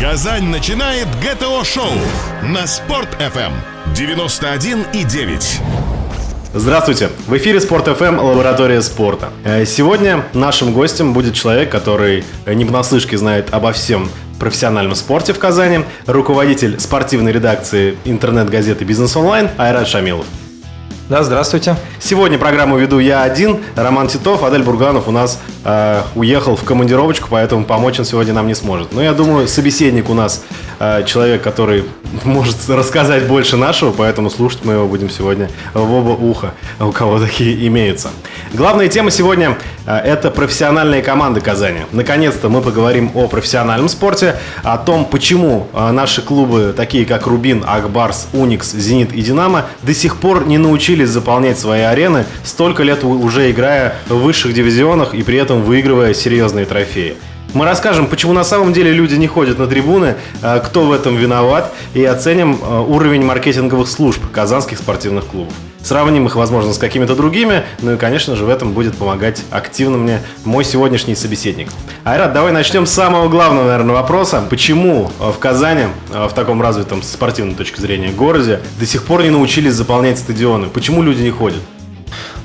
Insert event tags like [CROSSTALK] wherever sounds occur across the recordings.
Казань начинает ГТО-шоу на Спорт-ФМ 91,9. Здравствуйте! В эфире Спорт ФМ Лаборатория спорта. Э, Сегодня нашим гостем будет человек, который э, не понаслышке знает обо всем профессиональном спорте в Казани, руководитель спортивной редакции интернет-газеты «Бизнес онлайн» Айрат Шамилов. Да, здравствуйте. Сегодня программу веду я один, Роман Титов, Адель Бурганов у нас э, уехал в командировочку, поэтому помочь он сегодня нам не сможет. Но я думаю, собеседник у нас э, человек, который может рассказать больше нашего, поэтому слушать мы его будем сегодня в оба уха, у кого такие имеются. Главная тема сегодня э, это профессиональные команды Казани. Наконец-то мы поговорим о профессиональном спорте, о том, почему э, наши клубы, такие как Рубин, Акбарс, Уникс, Зенит и Динамо, до сих пор не научились заполнять свои арены, столько лет уже играя в высших дивизионах и при этом выигрывая серьезные трофеи. Мы расскажем, почему на самом деле люди не ходят на трибуны, э, кто в этом виноват, и оценим э, уровень маркетинговых служб казанских спортивных клубов. Сравним их, возможно, с какими-то другими, ну и, конечно же, в этом будет помогать активно мне мой сегодняшний собеседник. Айрат, давай начнем с самого главного, наверное, вопроса. Почему э, в Казани, э, в таком развитом с спортивной точки зрения городе, до сих пор не научились заполнять стадионы? Почему люди не ходят?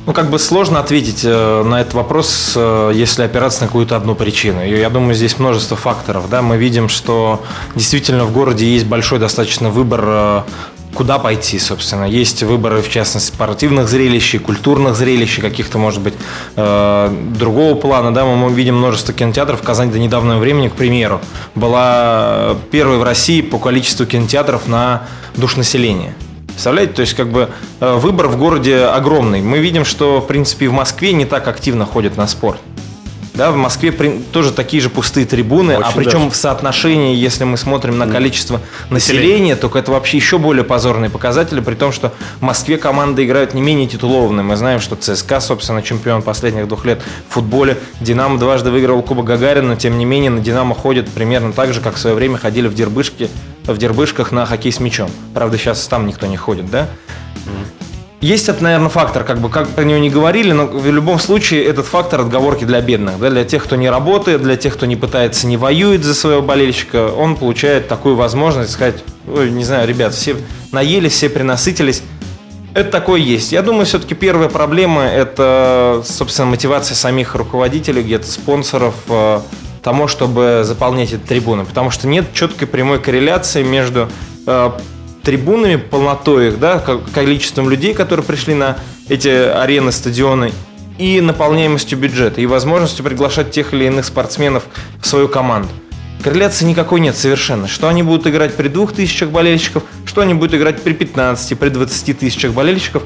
Ну, как бы сложно ответить э, на этот вопрос, если опираться на какую-то одну причину. И я думаю, здесь множество факторов. Да? Мы видим, что действительно в городе есть большой достаточно выбор, куда пойти, собственно. Есть выборы, в частности, спортивных зрелищ, культурных зрелищ, каких-то, может быть, э, другого плана. Да? Мы видим множество кинотеатров. В Казани до недавнего времени, к примеру, была первой в России по количеству кинотеатров на душ населения. Представляете, то есть как бы э, выбор в городе огромный. Мы видим, что в принципе в Москве не так активно ходят на спорт. Да, в Москве при- тоже такие же пустые трибуны, а Очень причем даже. в соотношении, если мы смотрим на количество населения, то это вообще еще более позорные показатели, при том, что в Москве команды играют не менее титулованные. Мы знаем, что ЦСКА, собственно, чемпион последних двух лет в футболе. Динамо дважды выиграл Кубок Гагарина, но тем не менее на Динамо ходят примерно так же, как в свое время ходили в Дербышке, в Дербышках на хоккей с мячом. Правда, сейчас там никто не ходит, да? Есть это, наверное, фактор, как бы как про него не говорили, но в любом случае этот фактор отговорки для бедных, да, для тех, кто не работает, для тех, кто не пытается, не воюет за своего болельщика, он получает такую возможность сказать, ой, не знаю, ребят, все наелись, все принасытились. Это такое есть. Я думаю, все-таки первая проблема – это, собственно, мотивация самих руководителей, где-то спонсоров, э, тому, чтобы заполнять эти трибуны. Потому что нет четкой прямой корреляции между э, трибунами, полнотой их, да, ко- количеством людей, которые пришли на эти арены, стадионы, и наполняемостью бюджета, и возможностью приглашать тех или иных спортсменов в свою команду. Корреляции никакой нет совершенно. Что они будут играть при двух тысячах болельщиков, что они будут играть при 15, при 20 тысячах болельщиков,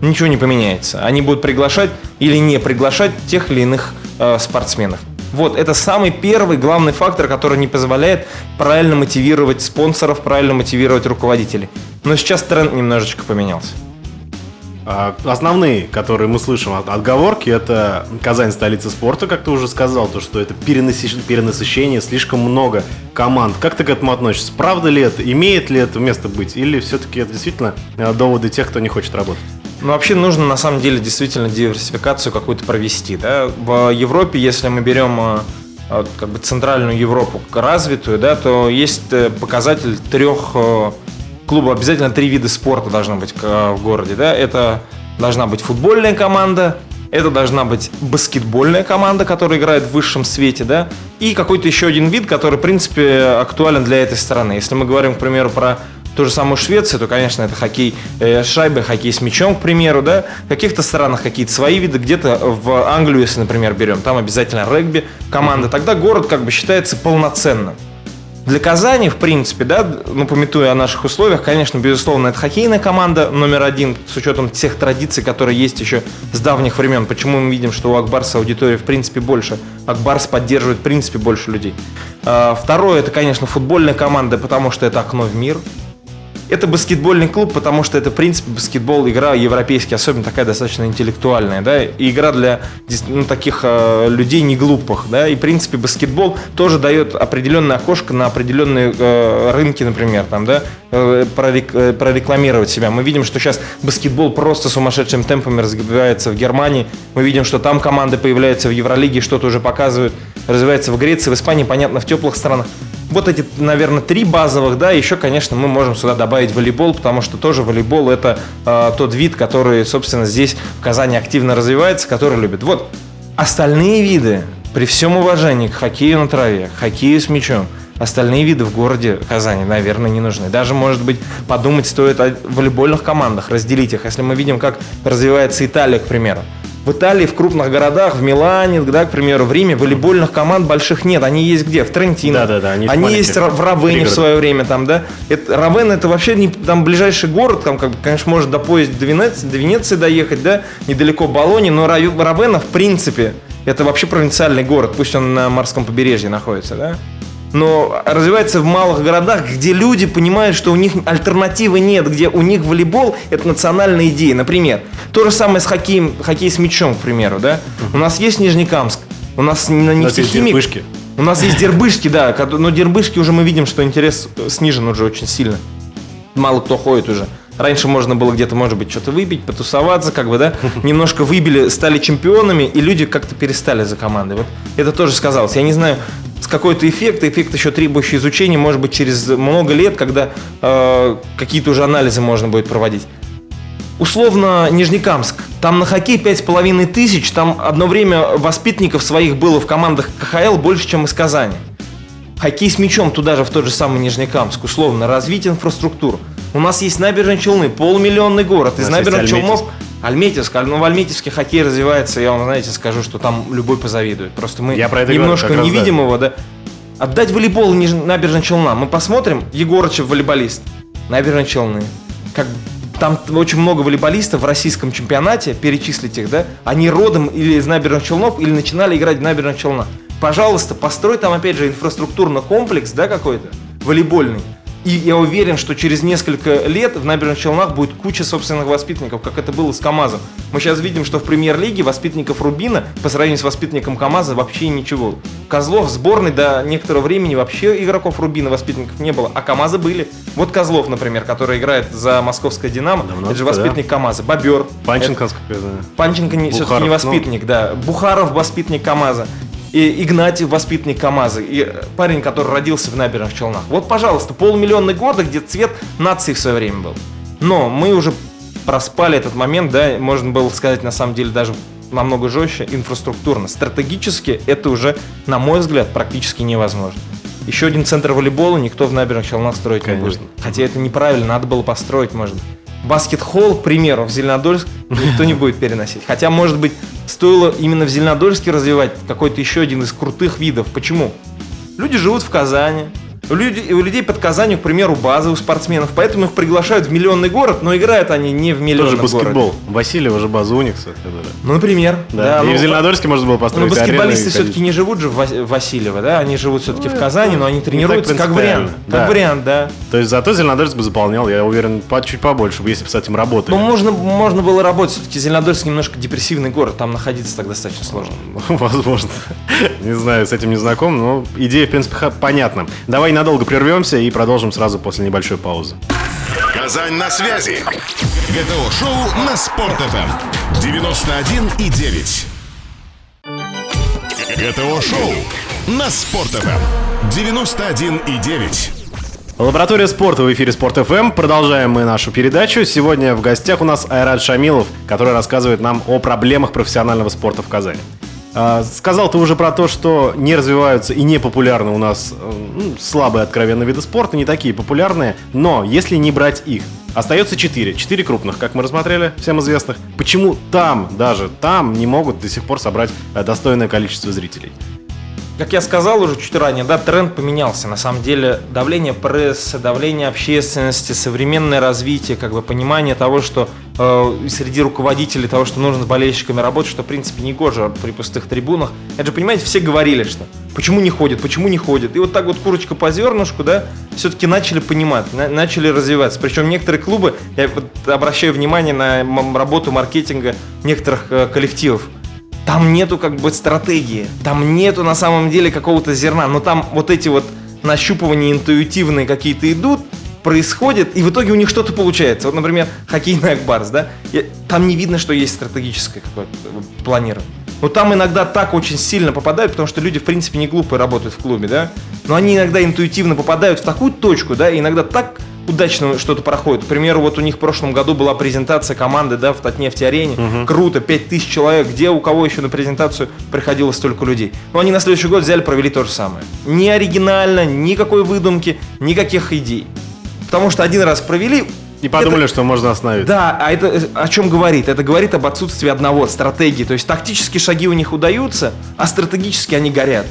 ничего не поменяется. Они будут приглашать или не приглашать тех или иных э, спортсменов. Вот, это самый первый главный фактор, который не позволяет правильно мотивировать спонсоров, правильно мотивировать руководителей. Но сейчас тренд немножечко поменялся. А, Основные, которые мы слышим от отговорки, это Казань столица спорта, как ты уже сказал, то, что это перенасыщ- перенасыщение, слишком много команд. Как ты к этому относишься? Правда ли это? Имеет ли это место быть? Или все-таки это действительно э, доводы тех, кто не хочет работать? Ну, вообще нужно, на самом деле, действительно диверсификацию какую-то провести. Да? В Европе, если мы берем э, как бы центральную Европу развитую, да, то есть э, показатель трех э, клубов. Обязательно три вида спорта должно быть в городе. Да? Это должна быть футбольная команда, это должна быть баскетбольная команда, которая играет в высшем свете, да, и какой-то еще один вид, который, в принципе, актуален для этой страны. Если мы говорим, к примеру, про ту же самую Швецию, то, конечно, это хоккей э, с шайбой, хоккей с мячом, к примеру, да. В каких-то странах какие-то свои виды, где-то в Англию, если, например, берем, там обязательно регби команда, тогда город как бы считается полноценным. Для Казани, в принципе, да, ну, пометуя о наших условиях, конечно, безусловно, это хоккейная команда номер один, с учетом тех традиций, которые есть еще с давних времен. Почему мы видим, что у Акбарса аудитория, в принципе, больше. Акбарс поддерживает, в принципе, больше людей. А, Второе, это, конечно, футбольная команда, потому что это окно в мир. Это баскетбольный клуб, потому что это, в принципе, баскетбол, игра европейский, особенно такая достаточно интеллектуальная, да, и игра для ну, таких э, людей не глупых, да, и, в принципе, баскетбол тоже дает определенное окошко на определенные э, рынки, например, там, да, э, прорек- э, прорекламировать себя. Мы видим, что сейчас баскетбол просто сумасшедшим темпами развивается в Германии, мы видим, что там команды появляются в Евролиге, что-то уже показывают, развивается в Греции, в Испании, понятно, в теплых странах. Вот эти, наверное, три базовых, да, еще, конечно, мы можем сюда добавить волейбол, потому что тоже волейбол это э, тот вид, который, собственно, здесь в Казани активно развивается, который любит. Вот остальные виды, при всем уважении к хоккею на траве, хоккею с мячом, остальные виды в городе Казани, наверное, не нужны. Даже, может быть, подумать стоит о волейбольных командах, разделить их. Если мы видим, как развивается Италия, к примеру. В Италии, в крупных городах, в Милане, да, к примеру, в Риме волейбольных команд больших нет. Они есть где? В Трентино. Да, да, да. Они, они есть в Равене в свое время там, да. Это, Равен это вообще не там ближайший город, там, как, конечно, может до поезда до Венеции, до Венеции доехать, да, недалеко Болони, но Равена, в принципе, это вообще провинциальный город, пусть он на морском побережье находится, да но развивается в малых городах, где люди понимают, что у них альтернативы нет, где у них волейбол – это национальная идея. Например, то же самое с хоккеем, хоккей с мячом, к примеру, да? У нас есть Нижнекамск, у нас на нефтехимик... У нас есть дербышки, да, но дербышки уже мы видим, что интерес снижен уже очень сильно. Мало кто ходит уже. Раньше можно было где-то, может быть, что-то выпить, потусоваться, как бы, да, немножко выбили, стали чемпионами, и люди как-то перестали за командой. Вот это тоже сказалось. Я не знаю, с какой-то эффект, эффект еще требующий изучения, может быть, через много лет, когда э, какие-то уже анализы можно будет проводить. Условно, Нижнекамск. Там на хоккей пять с половиной тысяч, там одно время воспитанников своих было в командах КХЛ больше, чем из Казани. Хоккей с мячом туда же, в тот же самый Нижнекамск. Условно, развить инфраструктуру. У нас есть набережные Челны, полумиллионный город. Из набережных Челнов Альметьевск, ну в Альметьевске хоккей развивается, я вам, знаете, скажу, что там любой позавидует. Просто мы я про это немножко говорю, не видим да. его, да. Отдать волейбол набережной Челна. Мы посмотрим, Егорычев волейболист, набережной Челны. Как там очень много волейболистов в российском чемпионате, перечислить их, да, они родом или из набережных Челнов, или начинали играть в набережных Челнах. Пожалуйста, построй там, опять же, инфраструктурный комплекс, да, какой-то, волейбольный. И я уверен, что через несколько лет в набережных Челнах будет куча собственных воспитанников, как это было с КАМАЗом. Мы сейчас видим, что в премьер-лиге воспитанников Рубина по сравнению с воспитанником КАМАЗа вообще ничего. Козлов в сборной до некоторого времени вообще игроков Рубина воспитанников не было, а КАМАЗа были. Вот Козлов, например, который играет за московское Динамо, Давно это же воспитанник да. КАМАЗа. Бобер. Панченко, это... Панченко не, все-таки не воспитанник, ну... да. Бухаров воспитанник КАМАЗа и Игнатий воспитанник КАМАЗа, и парень, который родился в набережных Челнах. Вот, пожалуйста, полмиллионный года, где цвет нации в свое время был. Но мы уже проспали этот момент, да, можно было сказать, на самом деле, даже намного жестче, инфраструктурно. Стратегически это уже, на мой взгляд, практически невозможно. Еще один центр волейбола никто в набережных Челнах строить Конечно. не будет. Хотя это неправильно, надо было построить, может быть. Баскет-холл, к примеру, в Зеленодольск никто не будет переносить. Хотя, может быть, стоило именно в Зеленодольске развивать какой-то еще один из крутых видов. Почему? Люди живут в Казани, у людей, у людей под Казанью, к примеру, базы у спортсменов, поэтому их приглашают в миллионный город, но играют они не в миллионном Тоже баскетбол. городе. Васильева же база Уникса. Ну, например. Да, да и ну, в Зеленодольске можно было построить Ну, баскетболисты все-таки не живут же в Васильево, да, они живут все-таки ну, в Казани, но они тренируются как вариант. Да. Как вариант, да. То есть зато Зеленодольск бы заполнял, я уверен, по, чуть побольше, если бы с этим работали. Ну, можно, можно было работать, все-таки Зеленодольск немножко депрессивный город, там находиться так достаточно сложно. [LAUGHS] Возможно. Не знаю, с этим не знаком, но идея, в принципе, понятна. Давай надолго прервемся и продолжим сразу после небольшой паузы. Казань на связи. ГТО-шоу на Спорт-ФМ. 91 и 9. ГТО-шоу на Спорт-ФМ. 91 и 9. Лаборатория спорта в эфире Спорт ФМ. Продолжаем мы нашу передачу. Сегодня в гостях у нас Айрат Шамилов, который рассказывает нам о проблемах профессионального спорта в Казани. А, сказал ты уже про то, что не развиваются и не популярны у нас э, ну, слабые откровенные виды спорта, не такие популярные, но если не брать их, остается четыре, четыре крупных, как мы рассмотрели, всем известных. Почему там, даже там, не могут до сих пор собрать э, достойное количество зрителей? Как я сказал уже чуть ранее, да, тренд поменялся. На самом деле давление прессы, давление общественности, современное развитие, как бы понимание того, что э, среди руководителей того, что нужно с болельщиками работать, что в принципе не гоже при пустых трибунах. Это же, понимаете, все говорили, что почему не ходит, почему не ходит. И вот так вот курочка по зернышку, да, все-таки начали понимать, на, начали развиваться. Причем некоторые клубы, я вот обращаю внимание на работу маркетинга некоторых э, коллективов там нету как бы стратегии, там нету на самом деле какого-то зерна, но там вот эти вот нащупывания интуитивные какие-то идут, происходит, и в итоге у них что-то получается. Вот, например, хоккейный Акбарс, да, там не видно, что есть стратегическое какое-то планирование. Но там иногда так очень сильно попадают, потому что люди, в принципе, не глупые работают в клубе, да? Но они иногда интуитивно попадают в такую точку, да, и иногда так удачно что-то проходит. К примеру, вот у них в прошлом году была презентация команды, да, в Татнефть-арене. Угу. Круто, 5000 человек. Где у кого еще на презентацию приходило столько людей? Но они на следующий год взяли, провели то же самое. Не оригинально, никакой выдумки, никаких идей. Потому что один раз провели, и подумали, это, что можно остановить. Да, а это о чем говорит? Это говорит об отсутствии одного стратегии. То есть тактические шаги у них удаются, а стратегически они горят.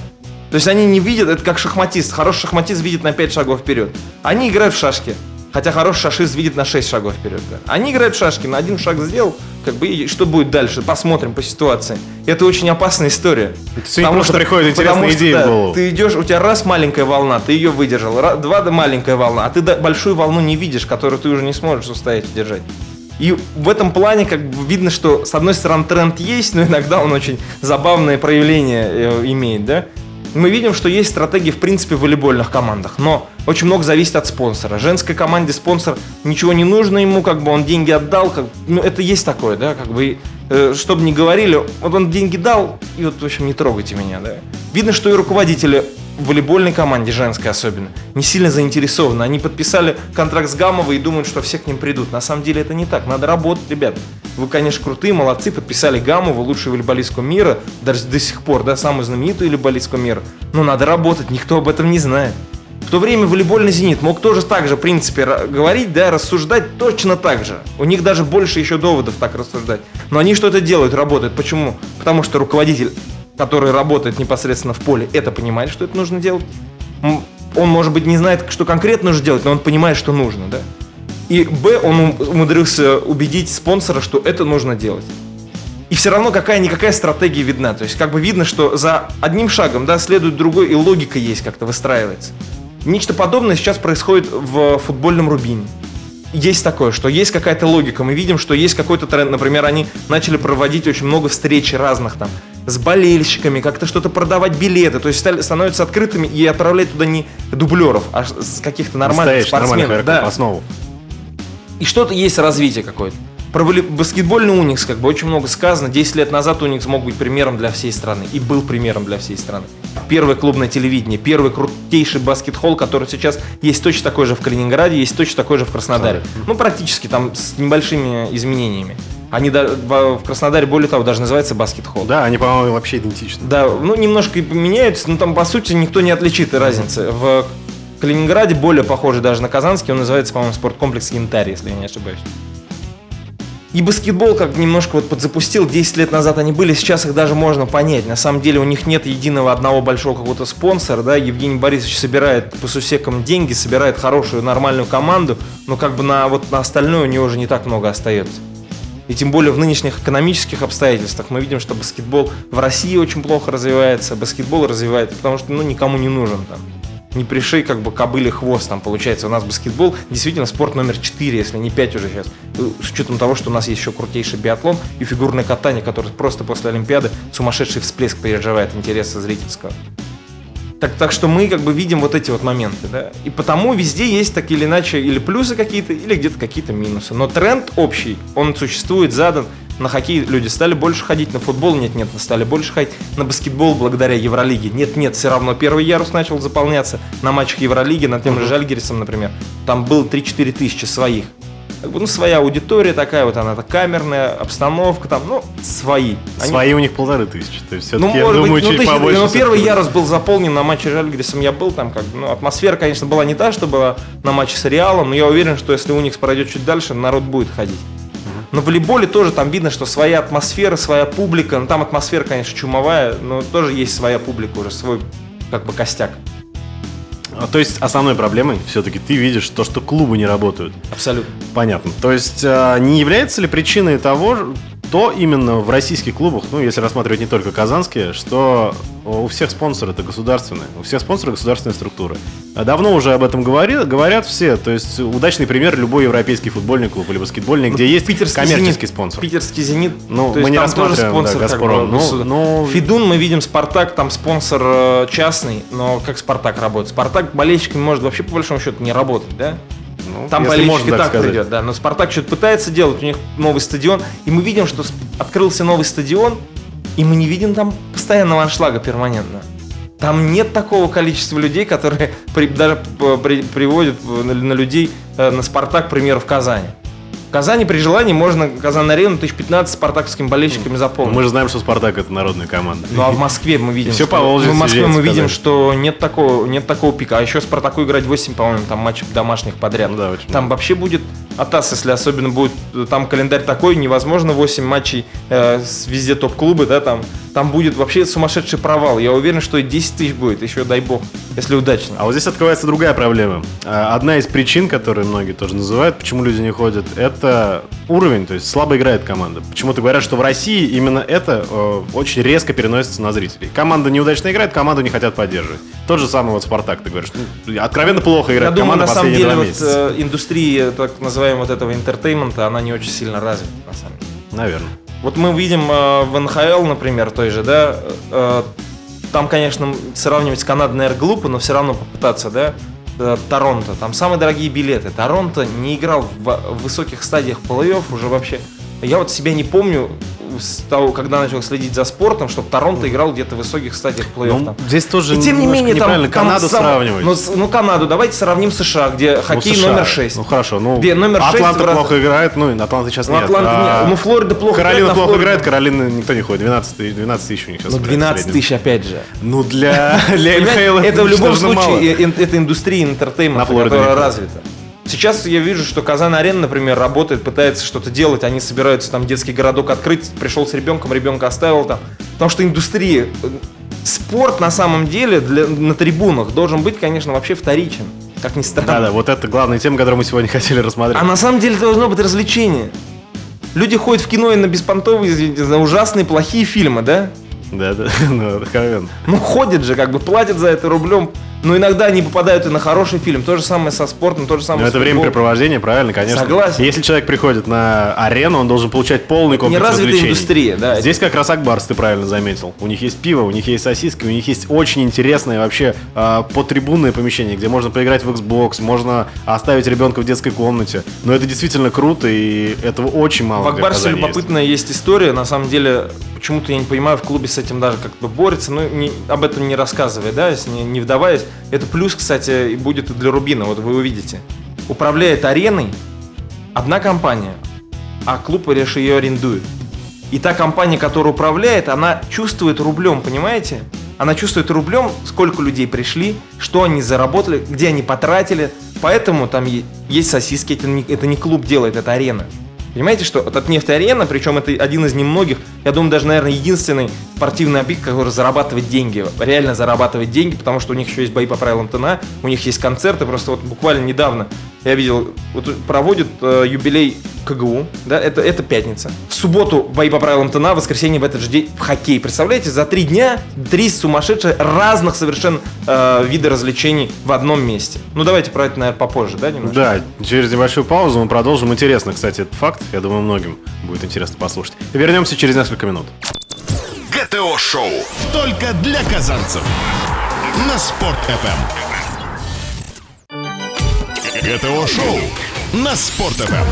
То есть они не видят, это как шахматист. Хороший шахматист видит на 5 шагов вперед. Они играют в шашки. Хотя хороший шашист видит на 6 шагов вперед. Да. Они играют в шашки, на один шаг сделал, как бы, и что будет дальше? Посмотрим по ситуации. И это очень опасная история. Это потому что приходит интересная идея да, в голову. Ты идешь, у тебя раз маленькая волна, ты ее выдержал, раз, два да маленькая волна, а ты большую волну не видишь, которую ты уже не сможешь устоять держать. И в этом плане как бы видно, что с одной стороны тренд есть, но иногда он очень забавное проявление э, имеет, да? Мы видим, что есть стратегии, в принципе, в волейбольных командах, но очень много зависит от спонсора. Женской команде спонсор ничего не нужно ему, как бы он деньги отдал, как, ну это есть такое, да, как бы, э, чтобы не говорили, вот он деньги дал, и вот, в общем, не трогайте меня, да. Видно, что и руководители в волейбольной команде, женской особенно, не сильно заинтересованы. Они подписали контракт с Гамовой и думают, что все к ним придут. На самом деле это не так. Надо работать, ребят. Вы, конечно, крутые, молодцы, подписали Гамову, лучшую волейболистку мира, даже до сих пор, да, самую знаменитую волейболистку мира. Но надо работать, никто об этом не знает. В то время волейбольный «Зенит» мог тоже так же, в принципе, говорить, да, рассуждать точно так же. У них даже больше еще доводов так рассуждать. Но они что-то делают, работают. Почему? Потому что руководитель который работает непосредственно в поле, это понимает, что это нужно делать. Он, может быть, не знает, что конкретно нужно делать, но он понимает, что нужно, да. И Б, он умудрился убедить спонсора, что это нужно делать. И все равно какая-никакая стратегия видна. То есть как бы видно, что за одним шагом да, следует другой, и логика есть, как-то выстраивается. Нечто подобное сейчас происходит в футбольном Рубине есть такое, что есть какая-то логика. Мы видим, что есть какой-то тренд. Например, они начали проводить очень много встреч разных там с болельщиками, как-то что-то продавать билеты, то есть стали, становятся открытыми и отправлять туда не дублеров, а каких-то нормальных спортсменов. Да. основу. И что-то есть развитие какое-то. Про баскетбольный Уникс как бы очень много сказано. 10 лет назад Уникс мог быть примером для всей страны. И был примером для всей страны. Первое клубное телевидение, первый крутейший баскет-холл, который сейчас есть точно такой же в Калининграде, есть точно такой же в Краснодаре. Ну, практически там с небольшими изменениями. Они в Краснодаре, более того, даже называется баскет-холл. Да, они, по-моему, вообще идентичны. Да, ну, немножко меняются, но там, по сути, никто не отличит разницы. В Калининграде более похожий даже на Казанский, он называется, по-моему, спорткомплекс Янтарь, если я не ошибаюсь. И баскетбол как немножко вот подзапустил, 10 лет назад они были, сейчас их даже можно понять. На самом деле у них нет единого одного большого какого-то спонсора, да, Евгений Борисович собирает по сусекам деньги, собирает хорошую нормальную команду, но как бы на, вот на остальное у него уже не так много остается. И тем более в нынешних экономических обстоятельствах мы видим, что баскетбол в России очень плохо развивается, баскетбол развивается, потому что ну, никому не нужен там не пришей как бы кобыле хвост там получается. У нас баскетбол действительно спорт номер 4, если не 5 уже сейчас. С учетом того, что у нас есть еще крутейший биатлон и фигурное катание, которое просто после Олимпиады сумасшедший всплеск переживает интереса зрительского. Так, так что мы как бы видим вот эти вот моменты, да. И потому везде есть так или иначе или плюсы какие-то, или где-то какие-то минусы. Но тренд общий, он существует, задан. На хоккей люди стали больше ходить, на футбол нет-нет, стали больше ходить, на баскетбол благодаря Евролиге. Нет-нет, все равно первый ярус начал заполняться на матчах Евролиги, на тем же Жальгерисом, например. Там было 3-4 тысячи своих. Как бы, ну, своя аудитория такая, вот она камерная, обстановка там, ну, свои. Они... Свои у них полторы тысячи, то есть все-таки, ну, я думаю, быть, ну, чуть побольше. Ну, первый ярус был заполнен на матче с Жальгерисом, я был там, как бы, ну, атмосфера, конечно, была не та, что была на матче с Реалом, но я уверен, что если Уникс пройдет чуть дальше, народ будет ходить. На волейболе тоже там видно, что своя атмосфера, своя публика. Ну, там атмосфера, конечно, чумовая, но тоже есть своя публика уже, свой как бы костяк. А, то есть основной проблемой все-таки ты видишь то, что клубы не работают. Абсолютно. Понятно. То есть а, не является ли причиной того, то именно в российских клубах, ну, если рассматривать не только казанские, что у всех спонсоры это государственные, у всех спонсоры государственные структуры. А давно уже об этом говори, говорят все, то есть удачный пример любой европейский футбольный клуб или баскетбольный, где есть питерский коммерческий зенит, спонсор. Питерский «Зенит», ну, то мы не рассматриваем тоже спонсор, да, Газпром. Как бы, ну, ну, Фидун мы видим, Спартак, там спонсор э, частный, но как Спартак работает? Спартак болельщиками может вообще по большому счету не работать, да? Ну, Там болельщик и так, так придет, да. Но Спартак что-то пытается делать, у них новый стадион. И мы видим, что открылся новый стадион, И мы не видим там постоянного аншлага перманентно. Там нет такого количества людей, которые при, даже при, приводят на, на людей э, на Спартак, к примеру, в Казани. Казани при желании можно Казан-арену 1015 спартаковскими болельщиками заполнить. Мы же знаем, что Спартак это народная команда. Ну а в Москве мы видим, все по в Москве мы видим, что нет такого, нет такого пика. А еще Спартаку играть 8, по-моему, там матчей домашних подряд. Ну, да, очень там много. вообще будет Атас, если особенно будет, там календарь такой, невозможно 8 матчей э, везде топ-клубы, да, там, там будет вообще сумасшедший провал. Я уверен, что и 10 тысяч будет, еще дай бог, если удачно. А вот здесь открывается другая проблема. А, Одна из причин, которые многие тоже называют, почему люди не ходят, это уровень, то есть слабо играет команда. Почему-то говорят, что в России именно это э, очень резко переносится на зрителей. Команда неудачно играет, команду не хотят поддерживать. Тот же самый вот Спартак, ты говоришь, ну, откровенно плохо Я играет думаю, команда на самом деле, вот, э, индустрия, так называемого вот этого entertainment а, она не очень сильно развита, на самом деле. Наверное. Вот мы видим э, в НХЛ, например, той же, да, э, там, конечно, сравнивать с Канадой, наверное, глупо, но все равно попытаться, да, э, Торонто, там самые дорогие билеты. Торонто не играл в, в высоких стадиях плей-офф уже вообще. Я вот себя не помню с того, когда начал следить за спортом, чтобы Торонто играл где-то в высоких стадиях плей-офф. Ну, здесь тоже И тем не менее, там, неправильно там Канаду сам- сравнивать. Ну, ну, Канаду, давайте сравним США, где Ну, хоккей США. номер 6. Ну хорошо, ну Где номер шесть Атланта в раз- плохо играет, ну и Атланта сейчас Ну, нет. Атланта А нет. Ну, Флорида плохо Каролина играет, на плохо играет, Каролина никто не ходит. 12, тысяч- 12 тысяч у них сейчас. Ну, играет в 12 среднем. тысяч опять же. Ну, для, для НХЛ это в любом случае это индустрия entertainment а, которая развита. Сейчас я вижу, что Казань-Арена, например, работает, пытается что-то делать, они собираются там детский городок открыть, пришел с ребенком, ребенка оставил там. Потому что индустрия, э, спорт на самом деле для, на трибунах должен быть, конечно, вообще вторичен, как ни странно. Да, да, вот это главная тема, которую мы сегодня [LAUGHS] хотели рассмотреть. А на самом деле должно быть развлечение. Люди ходят в кино и на беспонтовые, извините, на ужасные, плохие фильмы, да? Да, да, [LAUGHS] ну, откровенно. Ну, ходят же, как бы платят за это рублем. Но иногда они попадают и на хороший фильм. То же самое со спортом, то же самое Но с это футболом. времяпрепровождение, правильно, конечно. Согласен. Если человек приходит на арену, он должен получать полный комплекс Неразвитая индустрия, да. Здесь как раз Акбарс, ты правильно заметил. У них есть пиво, у них есть сосиски, у них есть очень интересное вообще э, потрибунное помещение, где можно поиграть в Xbox, можно оставить ребенка в детской комнате. Но это действительно круто, и этого очень мало В Акбарсе есть. любопытная есть история. На самом деле, почему-то я не понимаю, в клубе с этим даже как-то борется. Ну, не- об этом не рассказывая, да, не, не вдаваясь. Это плюс, кстати, будет и для Рубина, вот вы увидите. Управляет ареной одна компания, а клуб лишь ее арендует. И та компания, которая управляет, она чувствует рублем, понимаете? Она чувствует рублем, сколько людей пришли, что они заработали, где они потратили. Поэтому там есть сосиски, это не, это не клуб делает, это арена. Понимаете, что вот от нефтеарена, причем это один из немногих, я думаю, даже, наверное, единственный спортивный объект, который зарабатывает деньги, реально зарабатывает деньги, потому что у них еще есть бои по правилам ТНА, у них есть концерты, просто вот буквально недавно я видел, вот проводят э, юбилей КГУ, да, это, это пятница. В субботу бои по правилам ТНА, в воскресенье в этот же день в хоккей. Представляете, за три дня три сумасшедшие разных совершенно э, вида развлечений в одном месте. Ну давайте про это, наверное, попозже, да, немножко? Да, через небольшую паузу мы продолжим. Интересно, кстати, этот факт. Я думаю, многим будет интересно послушать. Вернемся через несколько минут. ГТО-шоу. Только для казанцев. На Спорт FM. ГТО-шоу. На Спорт FM.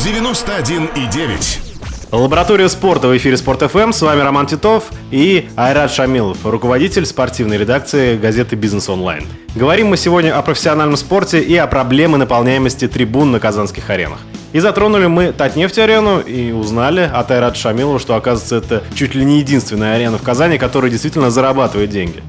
91,9. Лаборатория спорта в эфире Спорт ФМ. С вами Роман Титов и Айрат Шамилов, руководитель спортивной редакции газеты Бизнес Онлайн. Говорим мы сегодня о профессиональном спорте и о проблеме наполняемости трибун на казанских аренах. И затронули мы Татнефть-арену и узнали от Айрата Шамилова, что, оказывается, это чуть ли не единственная арена в Казани, которая действительно зарабатывает деньги.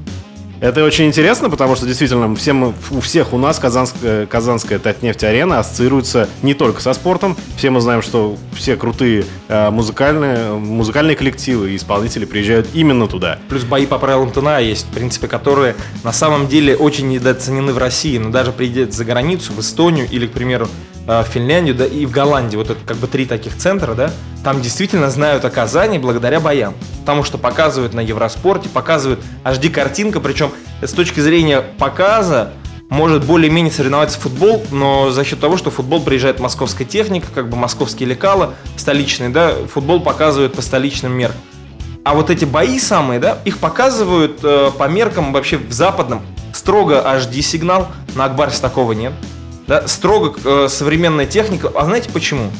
Это очень интересно, потому что действительно всем, у всех у нас казанская, казанская Татнефть-арена ассоциируется не только со спортом. Все мы знаем, что все крутые э, музыкальные, музыкальные коллективы и исполнители приезжают именно туда. Плюс бои по правилам ТНА есть, в принципе, которые на самом деле очень недооценены в России, но даже приедет за границу, в Эстонию или, к примеру, э, в Финляндию, да, и в Голландии, вот это как бы три таких центра, да, там действительно знают о Казани благодаря боям. Потому что показывают на Евроспорте, показывают HD-картинка, причем с точки зрения показа может более-менее соревноваться футбол, но за счет того, что футбол приезжает московская техника, как бы московские лекала столичные, да, футбол показывают по столичным меркам. А вот эти бои самые, да, их показывают э, по меркам вообще в западном. Строго HD сигнал, на Акбарсе такого нет. Да, строго э, современная техника. А знаете почему?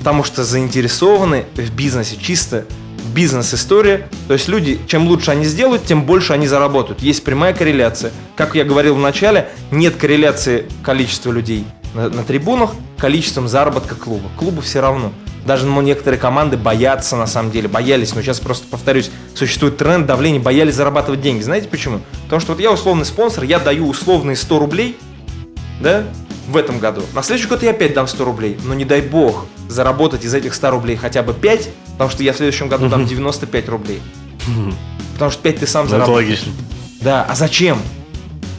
Потому что заинтересованы в бизнесе чисто бизнес-история. То есть люди, чем лучше они сделают, тем больше они заработают. Есть прямая корреляция. Как я говорил в начале, нет корреляции количества людей на, на трибунах количеством заработка клуба. Клубу все равно. Даже ну, некоторые команды боятся, на самом деле, боялись. Но сейчас просто повторюсь, существует тренд давления, боялись зарабатывать деньги. Знаете почему? Потому что вот я условный спонсор, я даю условные 100 рублей, да, в этом году. На следующий год я опять дам 100 рублей. Но не дай бог заработать из этих 100 рублей хотя бы 5, потому что я в следующем году дам 95 рублей. Потому что 5 ты сам Ну, это логично. Да, а зачем?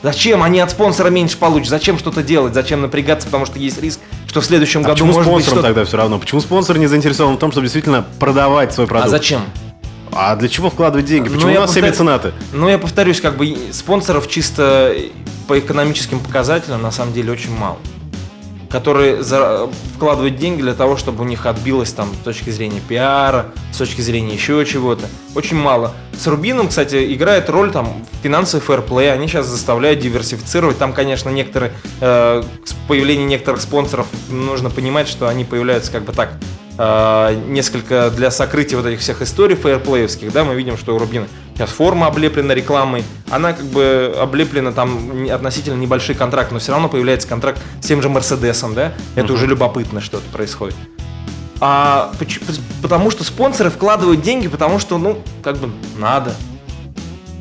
Зачем? Они от спонсора меньше получат. Зачем что-то делать? Зачем напрягаться? Потому что есть риск, что в следующем А году почему может быть спонсорам что-то... тогда все равно? Почему спонсор не заинтересован в том, чтобы действительно продавать свой А продукт? зачем? А для чего вкладывать деньги? Ну, Почему я у нас все повторю- меценаты? Ну, я повторюсь, как бы спонсоров чисто по экономическим показателям на самом деле очень мало. Которые за- вкладывают деньги для того, чтобы у них отбилось там с точки зрения пиара, с точки зрения еще чего-то. Очень мало. С Рубином, кстати, играет роль там финансовый фэрплей. Они сейчас заставляют диверсифицировать. Там, конечно, некоторые э, с появлением некоторых спонсоров нужно понимать, что они появляются как бы так несколько для сокрытия вот этих всех историй фейерплеевских, да, мы видим, что у Рубина сейчас форма облеплена рекламой, она как бы облеплена там относительно небольшой контракт, но все равно появляется контракт с тем же Мерседесом, да, это уже любопытно что-то происходит. А потому что спонсоры вкладывают деньги, потому что, ну, как бы надо.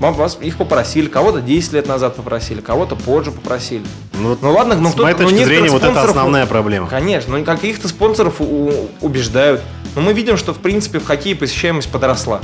Вас их попросили, кого-то 10 лет назад попросили, кого-то позже попросили. Ну, Ну ладно, ну с кто-то, моей ну, точки зрения, вот это основная проблема. Конечно, ну каких-то спонсоров у- убеждают. Но мы видим, что в принципе в хоккее посещаемость подросла.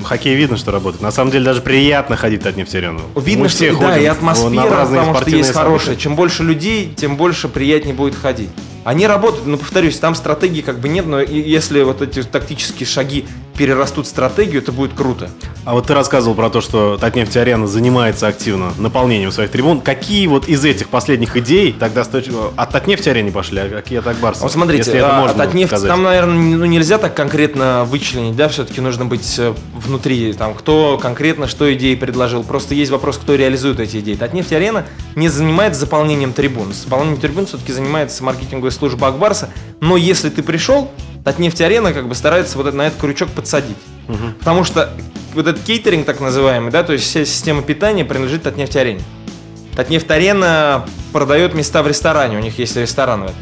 В хоккее видно, что работает. На самом деле даже приятно ходить от нефтерену. Видно, Мы что все да, ходим и в- атмосфера, потому что есть хорошая. Чем больше людей, тем больше приятнее будет ходить. Они работают, но повторюсь, там стратегии как бы нет, но и- если вот эти тактические шаги перерастут стратегию, это будет круто. А вот ты рассказывал про то, что Татнефть Арена занимается активно наполнением своих трибун. Какие вот из этих последних идей тогда с точ- от Татнефти Арене пошли, а какие от Акбарса? Вот смотрите, если это а, можно от сказать. там, наверное, ну, нельзя так конкретно вычленить, да, все-таки нужно быть э, внутри, там, кто конкретно что идеи предложил. Просто есть вопрос, кто реализует эти идеи. Татнефть Арена не занимается заполнением трибун. Заполнением трибун все-таки занимается маркетинговая служба Акбарса. Но если ты пришел, Татнефть Арена как бы старается вот на этот крючок подсадить. Потому что вот этот кейтеринг так называемый, да, то есть вся система питания принадлежит Татнефть Арене. Татнефть Арена продает места в ресторане, у них есть ресторан в этом.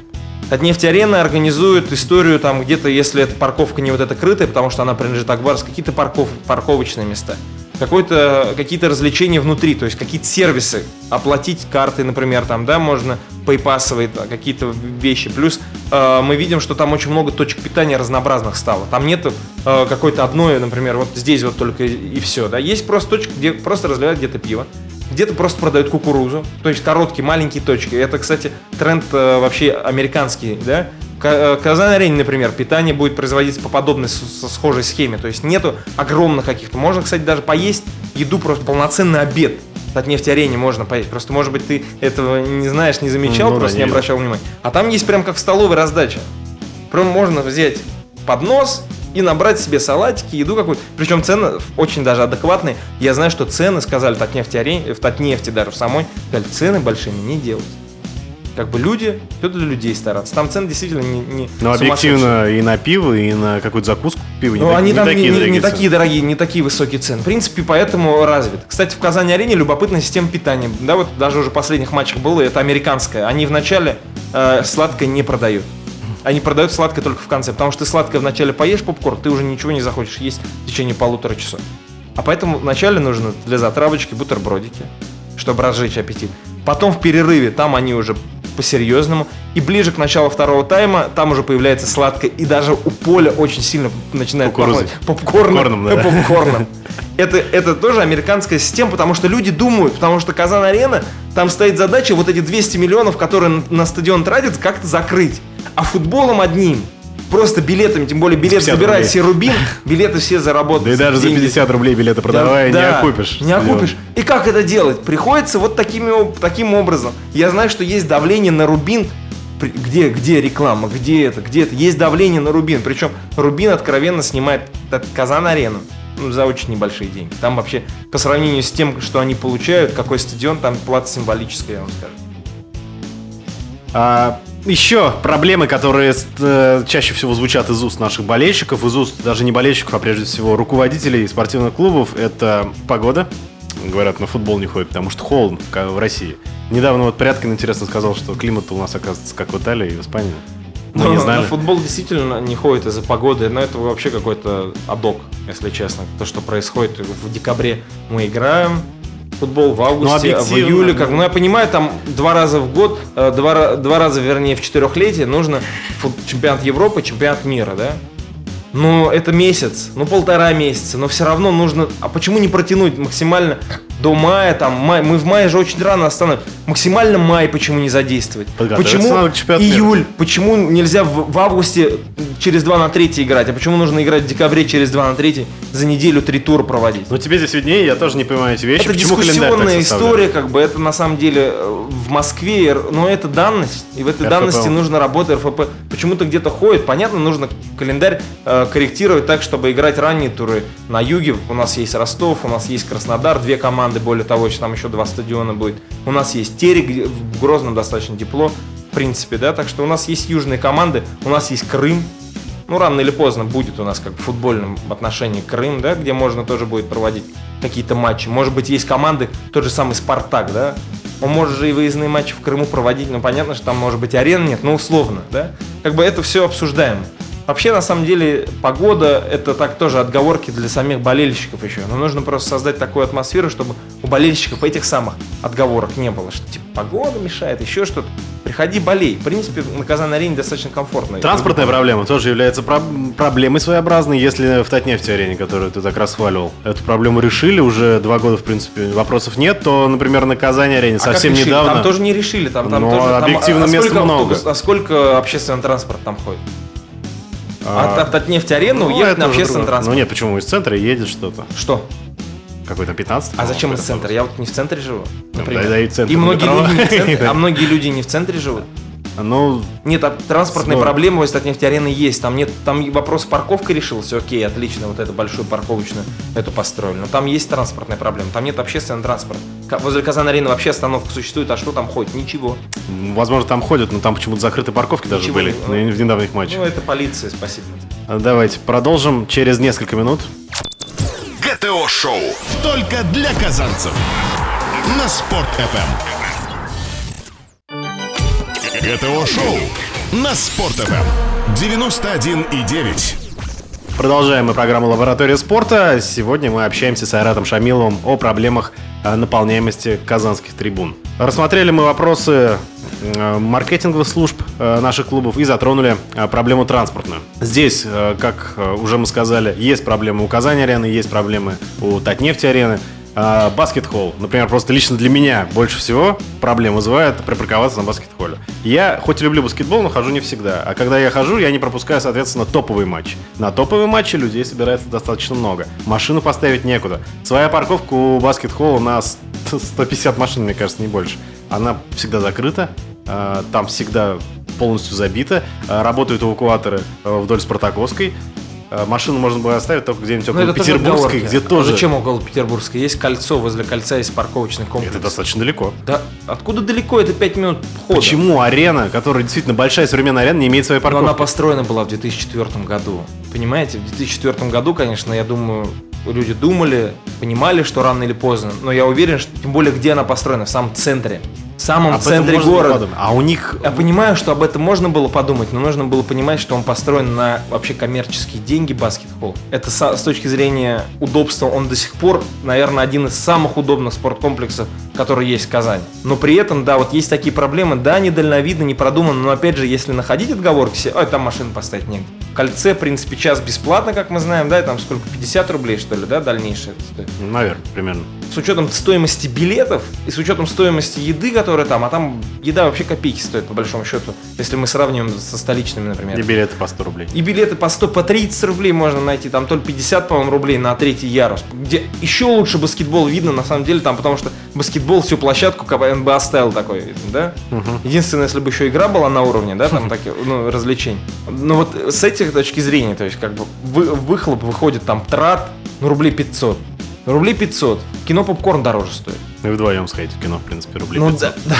Татнефть Арена организует историю там где-то, если эта парковка не вот эта крытая, потому что она принадлежит Акбарс, какие-то парков, парковочные места. Какой-то, какие-то развлечения внутри, то есть какие-то сервисы. Оплатить карты, например, там, да, можно да, какие-то вещи. Плюс э, мы видим, что там очень много точек питания разнообразных стало. Там нету э, какой-то одной, например, вот здесь вот только и, все, да. Есть просто точки, где просто разливают где-то пиво, где-то просто продают кукурузу, то есть короткие, маленькие точки. Это, кстати, тренд э, вообще американский, да. Э, Казань-Арене, например, питание будет производиться по подобной со схожей схеме. То есть нету огромных каких-то. Можно, кстати, даже поесть еду, просто полноценный обед. От нефти-арене можно поесть. Просто, может быть, ты этого не знаешь, не замечал, Ну да, просто не не обращал внимания. А там есть прям как в столовой раздача. Прям можно взять поднос и набрать себе салатики, еду какую-то. Причем цены очень даже адекватные. Я знаю, что цены, сказали Татнефти, арене, в Татнефти даже в самой, сказали, цены большими не делать. Как бы люди, все для людей стараться. Там цены действительно не, не Но объективно и на пиво, и на какую-то закуску пива не, Ну, так- они не там не, такие не- не дорогие цены. такие дорогие, не такие высокие цены. В принципе, поэтому развит. Кстати, в Казани-арене любопытная система питания. Да, вот даже уже в последних матчах было, это американская. Они вначале э, сладкое не продают. Они продают сладкое только в конце, потому что ты сладкое вначале поешь попкорн, ты уже ничего не захочешь есть в течение полутора часов. А поэтому вначале нужно для затравочки бутербродики, чтобы разжечь аппетит. Потом в перерыве там они уже по-серьезному. И ближе к началу второго тайма там уже появляется сладкое. И даже у поля очень сильно начинает пахнуть попкорном. Попкорном, да. попкорном. [LAUGHS] Это, это тоже американская система, потому что люди думают, потому что Казан-арена, там стоит задача вот эти 200 миллионов, которые на стадион тратят, как-то закрыть. А футболом одним, просто билетами, тем более билет 50 забирает все Рубин, билеты все заработают. Да и даже за деньги. 50 рублей билеты продавая, не Да, окупишь. Не окупишь. И как это делать? Приходится вот такими, таким образом. Я знаю, что есть давление на Рубин. Где, где реклама, где это, где это? Есть давление на Рубин. Причем Рубин откровенно снимает Казан-арену ну, за очень небольшие деньги. Там вообще, по сравнению с тем, что они получают, какой стадион, там плата символическая, я вам скажу. А Еще проблемы, которые э, чаще всего звучат из уст наших болельщиков, из уст даже не болельщиков, а прежде всего руководителей спортивных клубов, это погода. Говорят, на футбол не ходит, потому что холодно в России. Недавно вот Пряткин интересно сказал, что климат у нас оказывается как в Италии и в Испании. Мы ну, не знали. На футбол действительно не ходит из-за погоды, но это вообще какой-то адок, если честно. То, что происходит в декабре мы играем, футбол в августе, ну, в июле. Как, ну, я понимаю, там два раза в год, э, два, два раза, вернее, в четырехлетие нужно чемпионат Европы, чемпионат мира, да? Ну, это месяц, ну, полтора месяца, но все равно нужно... А почему не протянуть максимально до мая, там, май, мы в мае же очень рано остановим. Максимально май почему не задействовать? Почему июль? Мира. Почему нельзя в, в августе через 2 на 3 играть? А почему нужно играть в декабре через 2 на 3 за неделю три тура проводить? Ну тебе здесь виднее, я тоже не понимаю эти вещи. Это почему дискуссионная история, как бы, это на самом деле э, в Москве, но это данность, и в этой РФП. данности нужно работать РФП. Почему-то где-то ходит, понятно, нужно календарь э, корректировать так, чтобы играть ранние туры на юге. У нас есть Ростов, у нас есть Краснодар, две команды команды, более того, что там еще два стадиона будет. У нас есть Терек, в Грозном достаточно тепло, в принципе, да, так что у нас есть южные команды, у нас есть Крым, ну, рано или поздно будет у нас как в футбольном отношении Крым, да, где можно тоже будет проводить какие-то матчи. Может быть, есть команды, тот же самый Спартак, да, он может же и выездные матчи в Крыму проводить, но понятно, что там может быть арен нет, но условно, да. Как бы это все обсуждаем. Вообще, на самом деле, погода – это так тоже отговорки для самих болельщиков еще. Но нужно просто создать такую атмосферу, чтобы у болельщиков этих самых отговорок не было. Что типа погода мешает, еще что-то. Приходи, болей. В принципе, на Казан-арене достаточно комфортно. Транспортная проблема тоже является про- проблемой своеобразной, если в Татнефть-арене, которую ты так расхваливал, эту проблему решили, уже два года, в принципе, вопросов нет, то, например, на Казани-арене а совсем недавно... Там тоже не решили, там, там Но тоже... объективно там, а, места сколько, много. А сколько общественный транспорт там ходит? А, от, от нефть-арены ну, уехать на общественный транспорт. Ну нет, почему? Из центра едет что-то. Что? Какой-то 15 А зачем из центра? Я вот не в центре живу. Например. Да, да, и, и многие люди не в центре, [LAUGHS] а многие люди не в центре живут. Ну, нет, а транспортные снова. проблемы у Статнефти арены есть. Там нет, там вопрос парковка решился. Окей, отлично, вот эту большую парковочную эту построили. Но там есть транспортная проблема. Там нет общественного транспорта. Возле Казан арены вообще остановка существует, а что там ходит? Ничего. Возможно, там ходят, но там почему-то закрыты парковки Ничего. даже были ну, в недавних матчах. Ну, это полиция, спасибо. А, давайте продолжим через несколько минут. ГТО Шоу. Только для казанцев. На Спорт FM. ГТО Шоу на Спорт ФМ 91,9. Продолжаем мы программу «Лаборатория спорта». Сегодня мы общаемся с Айратом Шамиловым о проблемах э, наполняемости казанских трибун. Рассмотрели мы вопросы э, маркетинговых служб э, наших клубов и затронули проблему транспортную. Здесь, как уже мы сказали, есть проблемы у Казани арены, есть проблемы у Татнефти арены. А, баскет-холл. Например, просто лично для меня больше всего проблем вызывает припарковаться на баскет-холле. Я хоть и люблю баскетбол, но хожу не всегда. А когда я хожу, я не пропускаю, соответственно, топовые матчи. На топовые матчи людей собирается достаточно много. Машину поставить некуда. Своя парковка у баскет-холла на 150 машин, мне кажется, не больше. Она всегда закрыта. А, там всегда полностью забита. А, работают эвакуаторы э, вдоль Спартаковской. Э, машину можно было оставить только где-нибудь около ну, Петербургской, где а тоже... Зачем около Петербургской? Есть кольцо, возле кольца есть парковочный комплекс. Это достаточно далеко. Да, откуда далеко? Это 5 минут хода. Почему арена, которая действительно большая современная арена, не имеет своей парковки? Но она построена была в 2004 году. Понимаете, в 2004 году, конечно, я думаю, люди думали, понимали, что рано или поздно, но я уверен, что тем более где она построена, в самом центре самом об центре города. А у них... Я понимаю, что об этом можно было подумать, но нужно было понимать, что он построен на вообще коммерческие деньги баскетбол. Это с, точки зрения удобства он до сих пор, наверное, один из самых удобных спорткомплексов, который есть в Казани. Но при этом, да, вот есть такие проблемы, да, недальновидно, не продумано, но опять же, если находить отговорки себе, ой, там машину поставить негде. Кольце, в принципе, час бесплатно, как мы знаем, да, и там сколько, 50 рублей, что ли, да, дальнейшее стоит? Наверное, примерно. С учетом стоимости билетов и с учетом стоимости еды, которая там, а там еда вообще копейки стоит, по большому счету, если мы сравниваем со столичными, например. И билеты по 100 рублей. И билеты по 100, по 30 рублей можно найти, там только 50, по-моему, рублей на третий ярус, где еще лучше баскетбол видно, на самом деле, там, потому что баскетбол всю площадку как НБА стайл такой, да? Угу. Единственное, если бы еще игра была на уровне, да, там [LAUGHS] такие, ну, развлечений. Но вот с этих точки зрения, то есть, как бы, вы, выхлоп выходит там трат, ну, рублей 500. Рублей 500. Кино попкорн дороже стоит. Ну и вдвоем сходить в кино, в принципе, рублей ну, 500. Да, да.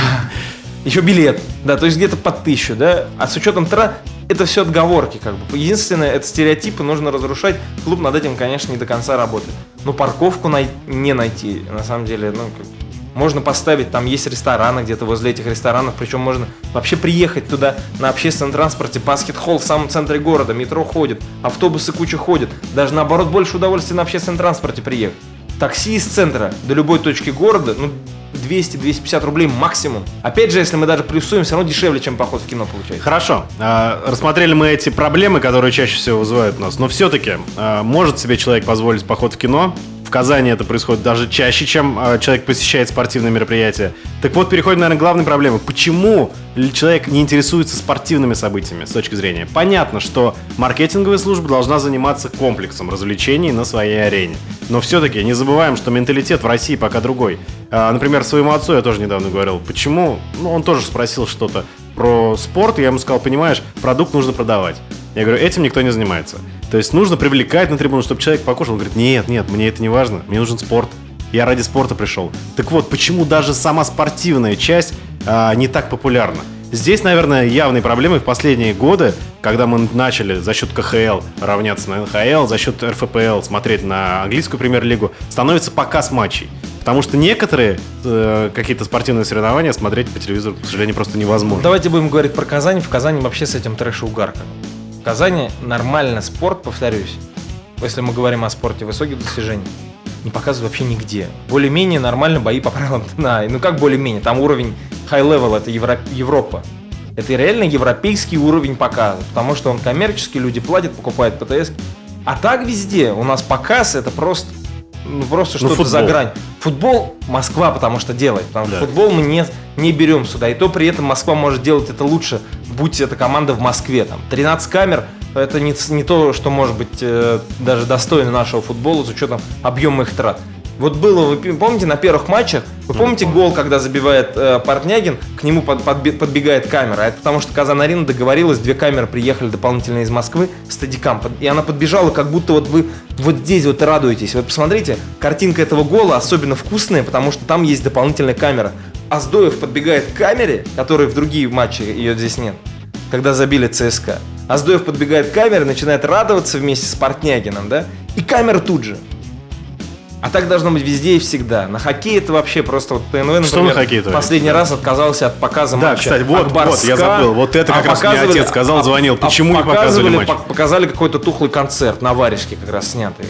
Еще билет, да, то есть где-то под тысячу, да, а с учетом трат, это все отговорки, как бы. Единственное, это стереотипы, нужно разрушать. Клуб над этим, конечно, не до конца работает. Но парковку най- не найти, на самом деле, ну, как, можно поставить, там есть рестораны где-то возле этих ресторанов, причем можно вообще приехать туда на общественном транспорте, баскет-холл в самом центре города, метро ходит, автобусы куча ходят, даже наоборот больше удовольствия на общественном транспорте приехать. Такси из центра до любой точки города, ну, 200-250 рублей максимум. Опять же, если мы даже плюсуем, все равно дешевле, чем поход в кино получается. Хорошо. А, рассмотрели мы эти проблемы, которые чаще всего вызывают нас. Но все-таки а, может себе человек позволить поход в кино. Казани это происходит даже чаще, чем а, человек посещает спортивные мероприятия. Так вот, переходим, наверное, к главной проблеме. Почему человек не интересуется спортивными событиями с точки зрения? Понятно, что маркетинговая служба должна заниматься комплексом развлечений на своей арене. Но все-таки не забываем, что менталитет в России пока другой. А, например, своему отцу я тоже недавно говорил, почему, ну, он тоже спросил что-то про спорт, и я ему сказал, понимаешь, продукт нужно продавать. Я говорю, этим никто не занимается. То есть нужно привлекать на трибуну, чтобы человек покушал. Он говорит, нет, нет, мне это не важно, мне нужен спорт. Я ради спорта пришел. Так вот, почему даже сама спортивная часть а, не так популярна? Здесь, наверное, явные проблемы в последние годы, когда мы начали за счет КХЛ равняться на НХЛ, за счет РФПЛ смотреть на английскую премьер-лигу, становится показ матчей. Потому что некоторые э, какие-то спортивные соревнования смотреть по телевизору, к сожалению, просто невозможно. Давайте будем говорить про Казань. В Казани вообще с этим трэш угарка. В Казани нормально спорт, повторюсь. Если мы говорим о спорте высоких достижений, не показывают вообще нигде. Более-менее нормально бои по правилам ТНА. Ну как более-менее? Там уровень high-level, это Евро- Европа. Это реально европейский уровень показа, потому что он коммерческий, люди платят, покупают ПТС. А так везде у нас показ это просто ну, просто Ну, что-то за грань. Футбол Москва, потому что делает. Потому что Да. футбол мы не, не берем сюда. И то при этом Москва может делать это лучше, будь это команда в Москве. Там 13 камер это не, не то, что может быть э, даже достойно нашего футбола с учетом объема их трат. Вот было, вы помните, на первых матчах, вы помните гол, когда забивает э, Портнягин, к нему под- подбе- подбегает камера. Это потому что Казан-Арена договорилась, две камеры приехали дополнительно из Москвы, стадикам, под- и она подбежала, как будто вот вы вот здесь вот радуетесь. Вы посмотрите, картинка этого гола особенно вкусная, потому что там есть дополнительная камера. Аздоев подбегает к камере, которой в другие матчи ее здесь нет, когда забили ЦСКА. Аздоев подбегает к камере, начинает радоваться вместе с Портнягином, да, и камера тут же. А так должно быть везде и всегда. На хоккее это вообще просто вот ТНВ, например, Что на хоккее последний раз отказался от показа Да, матча. кстати, вот, Акбар вот, я забыл. Вот это как а раз мне отец сказал, а- звонил. а Почему не показывали матч? пок- Показали какой-то тухлый концерт на варежке как раз снятый.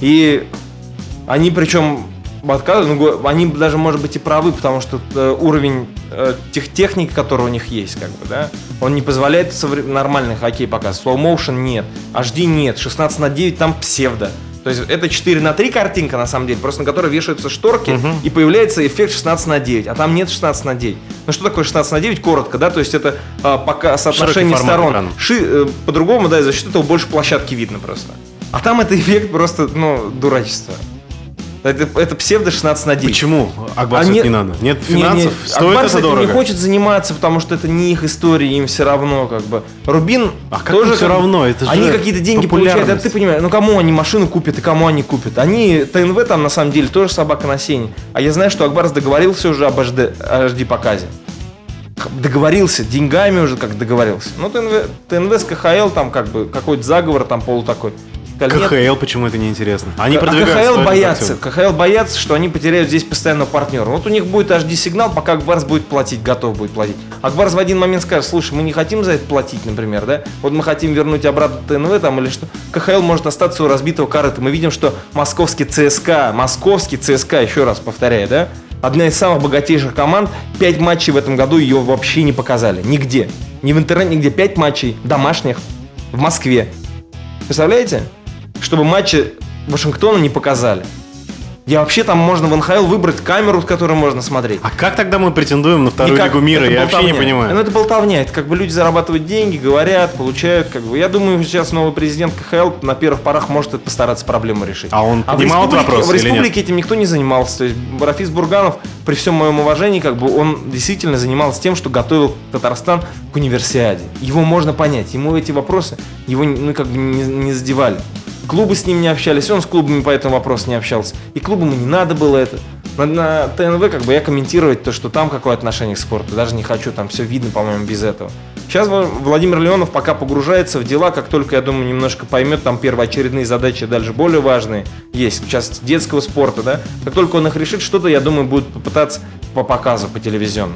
И они причем отказывают, ну, они даже, может быть, и правы, потому что э, уровень э, тех техники, который у них есть, как бы, да, он не позволяет нормальный хоккей показывать. Slow motion нет, HD нет, 16 на 9 там псевдо. То есть это 4 на 3 картинка, на самом деле, просто на которой вешаются шторки, и появляется эффект 16 на 9, а там нет 16 на 9. Ну что такое 16 на 9? Коротко, да, то есть это а, пока соотношение сторон. Ши- э, по-другому, да, и за счет этого больше площадки видно просто. А там это эффект просто, ну, дурачество. Это, это псевдо 16 на 9. Почему? Акбарсу А нет- не надо. Нет Не, не, финансов? Стоит Акбарс это этим дорого? не хочет заниматься, потому что это не их история, им все равно, как бы. Рубин А как тоже как бы- равно? Это же они какие-то деньги получают, а ты понимаешь, ну кому они машину купят и кому они купят? Они, ТНВ там на самом деле тоже собака на сене. А я знаю, что Акбарс договорился уже об HD, HD показе. Договорился, деньгами уже как договорился. Ну, ТНВ, ТНВ с КХЛ там как бы какой-то заговор там полу такой. «Нет, КХЛ почему это неинтересно? Они а продвигают КХЛ боятся. КХЛ боятся, что они потеряют здесь постоянного партнера. Вот у них будет HD сигнал, пока Акбарс будет платить, готов будет платить. Акбарс в один момент скажет, слушай, мы не хотим за это платить, например, да? Вот мы хотим вернуть обратно ТНВ там или что. КХЛ может остаться у разбитого корыта. Мы видим, что московский ЦСКА, московский ЦСКА, еще раз повторяю, да? Одна из самых богатейших команд. Пять матчей в этом году ее вообще не показали. Нигде. Ни в интернете, нигде. Пять матчей домашних в Москве. Представляете? Чтобы матчи Вашингтона не показали. Я вообще там можно в НХЛ выбрать камеру, с которой можно смотреть. А как тогда мы претендуем на вторую Никак. лигу мира? Это Я вообще не понимаю. Ну это болтовня, это как бы люди зарабатывают деньги, говорят, получают, как бы. Я думаю, сейчас новый президент КХЛ на первых порах может это постараться проблему решить. А он в понимал этот вопрос в республике этим никто не занимался. То есть Рафис Бурганов, при всем моем уважении, как бы он действительно занимался тем, что готовил Татарстан к универсиаде. Его можно понять, ему эти вопросы его ну, как бы не, не задевали. Клубы с ним не общались, он с клубами по этому вопросу не общался. И клубам не надо было это. На, на ТНВ как бы я комментировать то, что там какое отношение к спорту, даже не хочу, там все видно, по-моему, без этого. Сейчас Владимир Леонов пока погружается в дела, как только, я думаю, немножко поймет, там первоочередные задачи дальше более важные есть, частности, детского спорта, да, как только он их решит, что-то, я думаю, будет попытаться по показу, по телевизионно.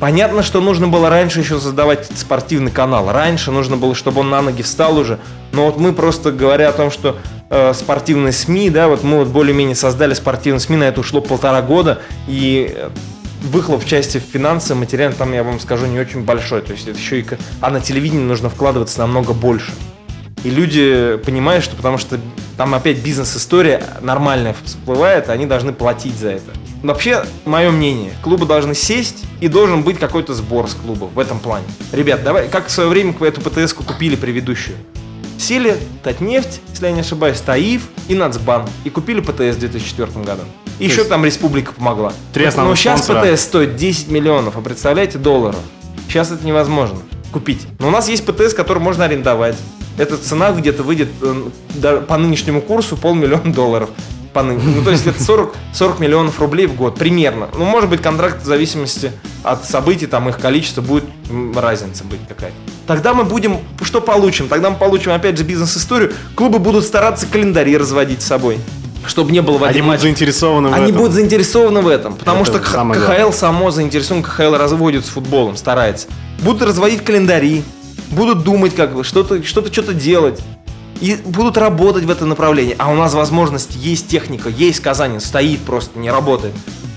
Понятно, что нужно было раньше еще создавать спортивный канал. Раньше нужно было, чтобы он на ноги встал уже. Но вот мы просто говоря о том, что э, спортивные СМИ, да, вот мы вот более-менее создали спортивные СМИ, на это ушло полтора года, и э, выхлоп в части финансы, материально там, я вам скажу, не очень большой. То есть это еще и... А на телевидении нужно вкладываться намного больше. И люди понимают, что потому что там опять бизнес-история нормальная всплывает, они должны платить за это. Вообще, мое мнение, клубы должны сесть и должен быть какой-то сбор с клубов в этом плане. Ребят, давай, как в свое время эту птс купили предыдущую. Сели Татнефть, если я не ошибаюсь, Таиф и Нацбан. И купили ПТС в 2004 году. И еще там республика помогла. Три Но сейчас спонсора. ПТС стоит 10 миллионов, а представляете, долларов. Сейчас это невозможно купить. Но у нас есть ПТС, который можно арендовать. Эта цена где-то выйдет э, по нынешнему курсу полмиллиона долларов по Ну, то есть это 40, 40 миллионов рублей в год, примерно. Ну, может быть, контракт в зависимости от событий, там их количество будет разница быть какая-то. Тогда мы будем, что получим? Тогда мы получим, опять же, бизнес-историю. Клубы будут стараться календари разводить с собой чтобы не было в Они будут заинтересованы в Они этом. будут заинтересованы в этом, потому Это что КХЛ главное. само заинтересован, КХЛ разводит с футболом, старается. Будут разводить календари, будут думать как бы, что-то что-то что-то делать и будут работать в этом направлении. А у нас возможность, есть техника, есть Казань, стоит просто, не работает.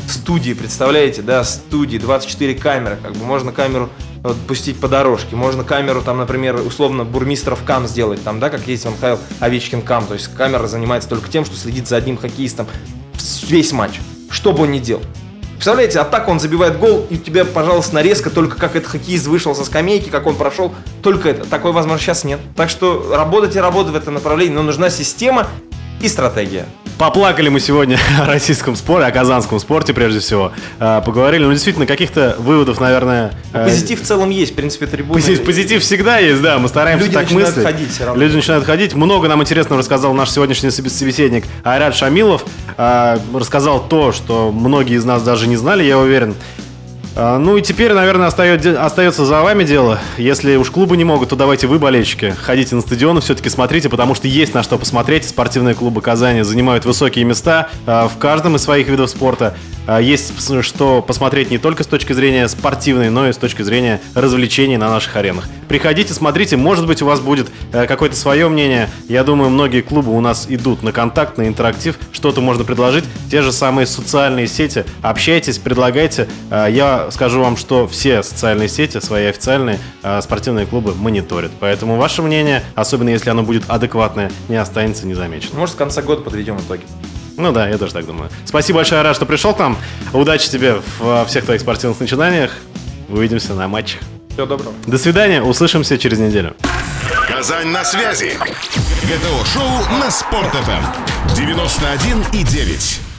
Студии, представляете, да, студии, 24 камеры, как бы можно камеру вот, пустить по дорожке, можно камеру там, например, условно бурмистров кам сделать, там, да, как есть в МХЛ Овечкин кам, то есть камера занимается только тем, что следит за одним хоккеистом весь матч, что бы он ни делал. Представляете, а так он забивает гол, и у тебя, пожалуйста, нарезка только как этот хоккеист вышел со скамейки, как он прошел. Только это. Такой возможности сейчас нет. Так что работать и работать в этом направлении, но нужна система и стратегия. Поплакали мы сегодня [LAUGHS] о российском спорте, о казанском спорте прежде всего. А, поговорили, ну действительно, каких-то выводов, наверное... Э, позитив в целом есть, в принципе, трибуны. Позитив, позитив всегда есть, да, мы стараемся Люди так мыслить. ходить все равно. Люди начинают ходить. Много нам интересного рассказал наш сегодняшний собеседник Айрат Шамилов. А, рассказал то, что многие из нас даже не знали, я уверен. А, ну и теперь, наверное, остается, остается за вами дело. Если уж клубы не могут, то давайте вы, болельщики, ходите на стадионы, все-таки смотрите, потому что есть на что посмотреть. Спортивные клубы Казани занимают высокие места а, в каждом из своих видов спорта. А, есть что посмотреть не только с точки зрения спортивной, но и с точки зрения развлечений на наших аренах. Приходите, смотрите, может быть у вас будет э, какое-то свое мнение. Я думаю, многие клубы у нас идут на контакт, на интерактив, что-то можно предложить. Те же самые социальные сети. Общайтесь, предлагайте. Я скажу вам, что все социальные сети, свои официальные э, спортивные клубы мониторят. Поэтому ваше мнение, особенно если оно будет адекватное, не останется незамеченным. Может, в конце года подведем итоги. Ну да, я тоже так думаю. Спасибо большое, Рад, что пришел к нам. Удачи тебе в всех твоих спортивных начинаниях. Увидимся на матчах. Всего доброго. До свидания, услышимся через неделю. Казань на связи. ГТО-шоу на Спорт-ФМ. 91 и 9.